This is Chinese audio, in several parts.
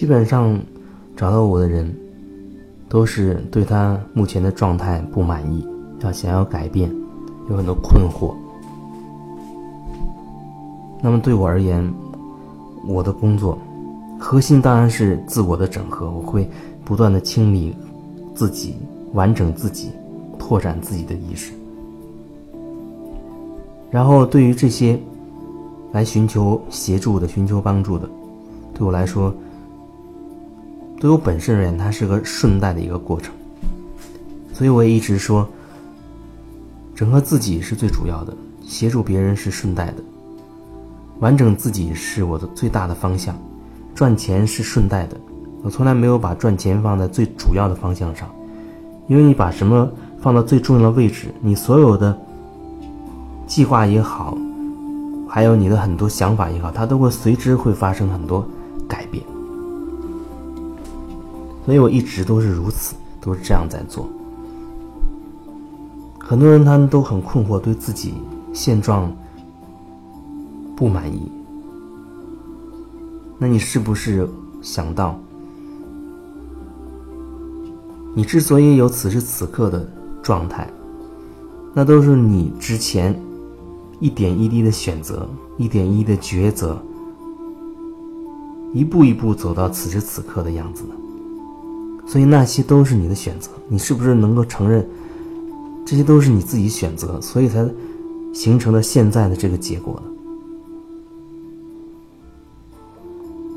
基本上找到我的人，都是对他目前的状态不满意，要想要改变，有很多困惑。那么对我而言，我的工作核心当然是自我的整合，我会不断的清理自己，完整自己，拓展自己的意识。然后对于这些来寻求协助的、寻求帮助的，对我来说，对我本身而言，它是个顺带的一个过程。所以我也一直说，整合自己是最主要的，协助别人是顺带的。完整自己是我的最大的方向，赚钱是顺带的。我从来没有把赚钱放在最主要的方向上，因为你把什么放到最重要的位置，你所有的计划也好，还有你的很多想法也好，它都会随之会发生很多改变。所以我一直都是如此，都是这样在做。很多人他们都很困惑，对自己现状。不满意，那你是不是想到，你之所以有此时此刻的状态，那都是你之前一点一滴的选择，一点一滴的抉择，一步一步走到此时此刻的样子呢？所以那些都是你的选择，你是不是能够承认，这些都是你自己选择，所以才形成了现在的这个结果呢？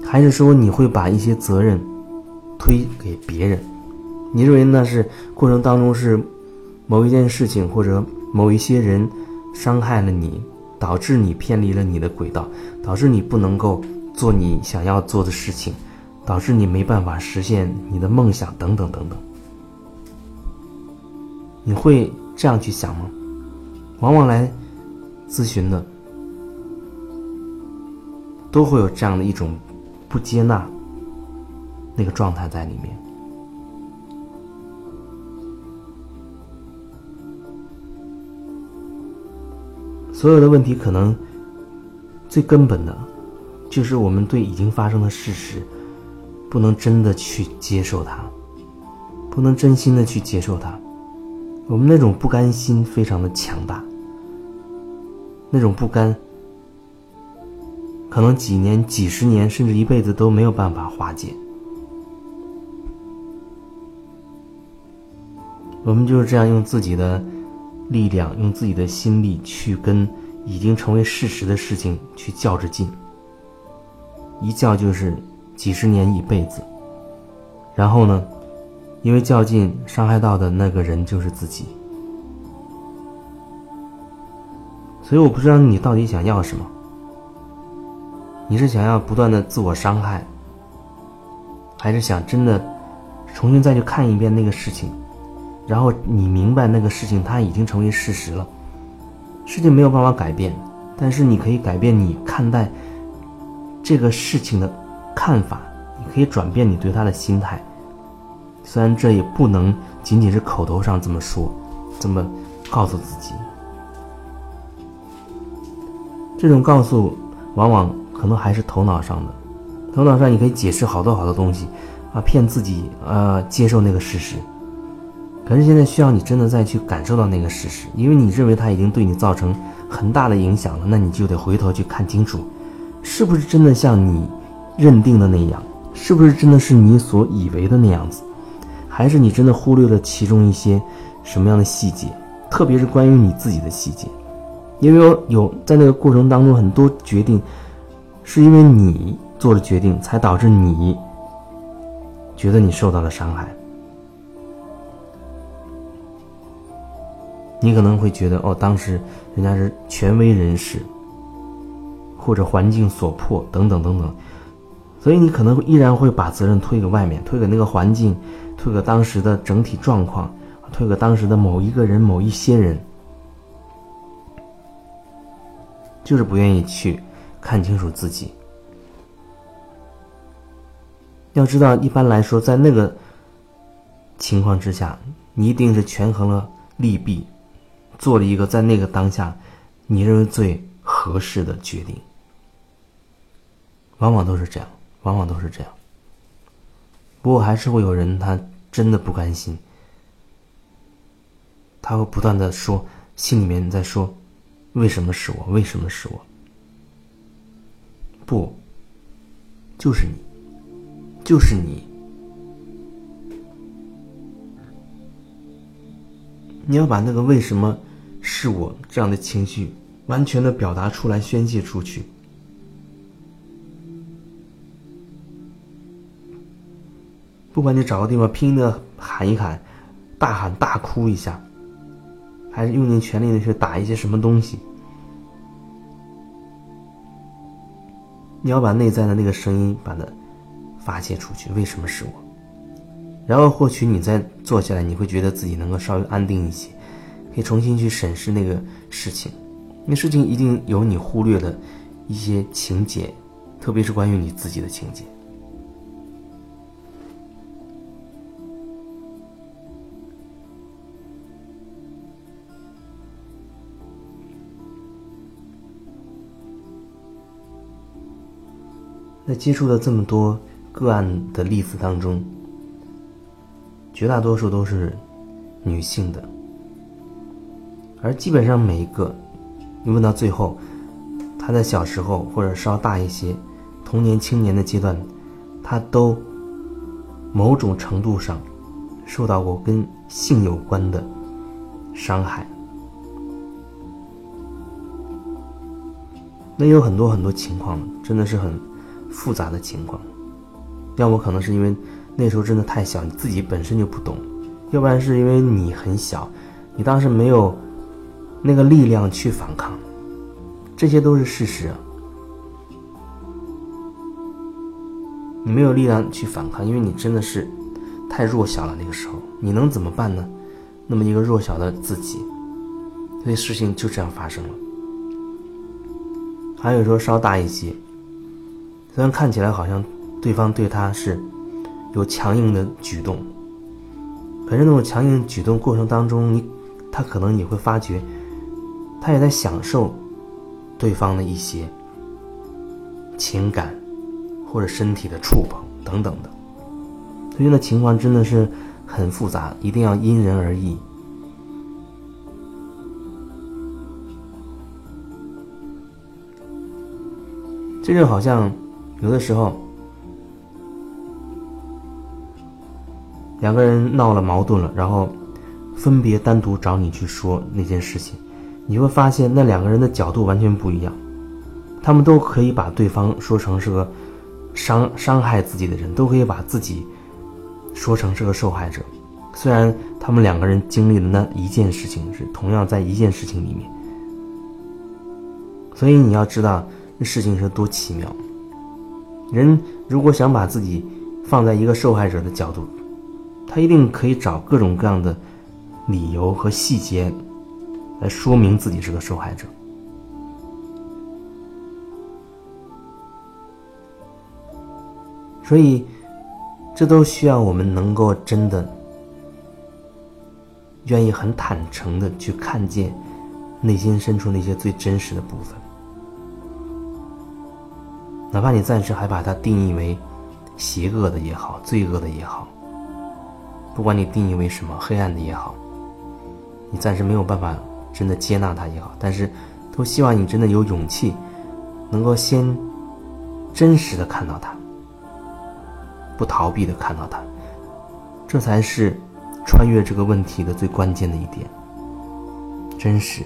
还是说你会把一些责任推给别人？你认为那是过程当中是某一件事情或者某一些人伤害了你，导致你偏离了你的轨道，导致你不能够做你想要做的事情，导致你没办法实现你的梦想等等等等。你会这样去想吗？往往来咨询的都会有这样的一种。不接纳那个状态在里面，所有的问题可能最根本的，就是我们对已经发生的事实不能真的去接受它，不能真心的去接受它，我们那种不甘心非常的强大，那种不甘。可能几年、几十年，甚至一辈子都没有办法化解。我们就是这样用自己的力量、用自己的心力去跟已经成为事实的事情去较着劲，一较就是几十年、一辈子。然后呢，因为较劲伤害到的那个人就是自己。所以我不知道你到底想要什么。你是想要不断的自我伤害，还是想真的重新再去看一遍那个事情，然后你明白那个事情它已经成为事实了，事情没有办法改变，但是你可以改变你看待这个事情的看法，你可以转变你对他的心态。虽然这也不能仅仅是口头上这么说，这么告诉自己，这种告诉往往。可能还是头脑上的，头脑上你可以解释好多好多东西，啊，骗自己，呃，接受那个事实。可是现在需要你真的再去感受到那个事实，因为你认为它已经对你造成很大的影响了，那你就得回头去看清楚，是不是真的像你认定的那样，是不是真的是你所以为的那样子，还是你真的忽略了其中一些什么样的细节，特别是关于你自己的细节，因为有有在那个过程当中很多决定。是因为你做了决定，才导致你觉得你受到了伤害。你可能会觉得，哦，当时人家是权威人士，或者环境所迫，等等等等，所以你可能依然会把责任推给外面，推给那个环境，推给当时的整体状况，推给当时的某一个人、某一些人，就是不愿意去。看清楚自己。要知道，一般来说，在那个情况之下，你一定是权衡了利弊，做了一个在那个当下你认为最合适的决定。往往都是这样，往往都是这样。不过还是会有人他真的不甘心，他会不断的说，心里面在说，为什么是我？为什么是我？不，就是你，就是你。你要把那个为什么是我这样的情绪完全的表达出来，宣泄出去。不管你找个地方拼的喊一喊，大喊大哭一下，还是用尽全力的去打一些什么东西，你要把内在的那个声音把它发泄出去。为什么是我？然后或许你再坐下来，你会觉得自己能够稍微安定一些，可以重新去审视那个事情。那事情一定有你忽略的一些情节，特别是关于你自己的情节。在接触了这么多个案的例子当中，绝大多数都是女性的，而基本上每一个，你问到最后，她在小时候或者稍大一些，童年、青年的阶段，她都某种程度上受到过跟性有关的伤害。那有很多很多情况，真的是很。复杂的情况，要么可能是因为那时候真的太小，你自己本身就不懂；要不然是因为你很小，你当时没有那个力量去反抗，这些都是事实。你没有力量去反抗，因为你真的是太弱小了。那个时候你能怎么办呢？那么一个弱小的自己，所以事情就这样发生了。还有说稍大一些。虽然看起来好像对方对他是有强硬的举动，可是那种强硬举动过程当中，你他可能也会发觉，他也在享受对方的一些情感或者身体的触碰等等的，所以那情况真的是很复杂，一定要因人而异。这就好像。有的时候，两个人闹了矛盾了，然后分别单独找你去说那件事情，你会发现那两个人的角度完全不一样，他们都可以把对方说成是个伤伤害自己的人，都可以把自己说成是个受害者。虽然他们两个人经历的那一件事情是同样在一件事情里面，所以你要知道这事情是多奇妙。人如果想把自己放在一个受害者的角度，他一定可以找各种各样的理由和细节来说明自己是个受害者。所以，这都需要我们能够真的愿意很坦诚的去看见内心深处那些最真实的部分。哪怕你暂时还把它定义为邪恶的也好，罪恶的也好，不管你定义为什么，黑暗的也好，你暂时没有办法真的接纳它也好，但是都希望你真的有勇气，能够先真实的看到它，不逃避的看到它，这才是穿越这个问题的最关键的一点，真实。